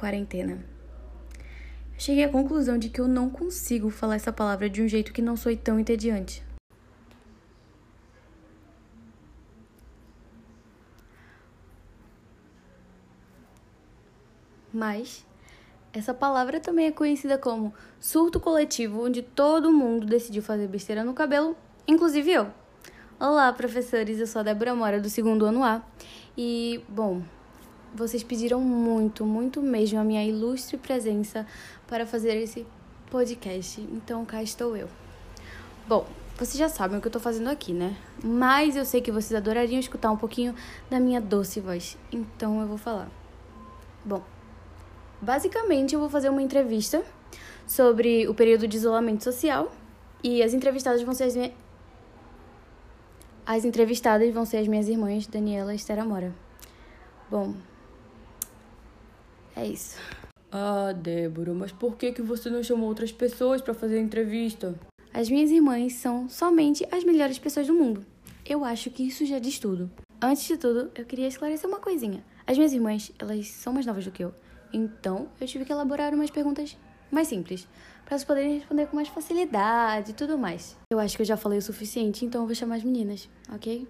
quarentena. Cheguei à conclusão de que eu não consigo falar essa palavra de um jeito que não soe tão entediante. Mas essa palavra também é conhecida como surto coletivo, onde todo mundo decidiu fazer besteira no cabelo, inclusive eu. Olá, professores, eu sou a Débora Mora, do segundo ano A. E, bom, vocês pediram muito, muito mesmo a minha ilustre presença para fazer esse podcast, então cá estou eu. Bom, vocês já sabem o que eu tô fazendo aqui, né? Mas eu sei que vocês adorariam escutar um pouquinho da minha doce voz, então eu vou falar. Bom, basicamente eu vou fazer uma entrevista sobre o período de isolamento social e as entrevistadas vão ser as minhas. As entrevistadas vão ser as minhas irmãs Daniela e Esther Amora. Bom, é isso. Ah, Débora, mas por que, que você não chamou outras pessoas para fazer a entrevista? As minhas irmãs são somente as melhores pessoas do mundo. Eu acho que isso já diz tudo. Antes de tudo, eu queria esclarecer uma coisinha. As minhas irmãs, elas são mais novas do que eu. Então, eu tive que elaborar umas perguntas mais simples, para elas poderem responder com mais facilidade e tudo mais. Eu acho que eu já falei o suficiente, então eu vou chamar as meninas, ok?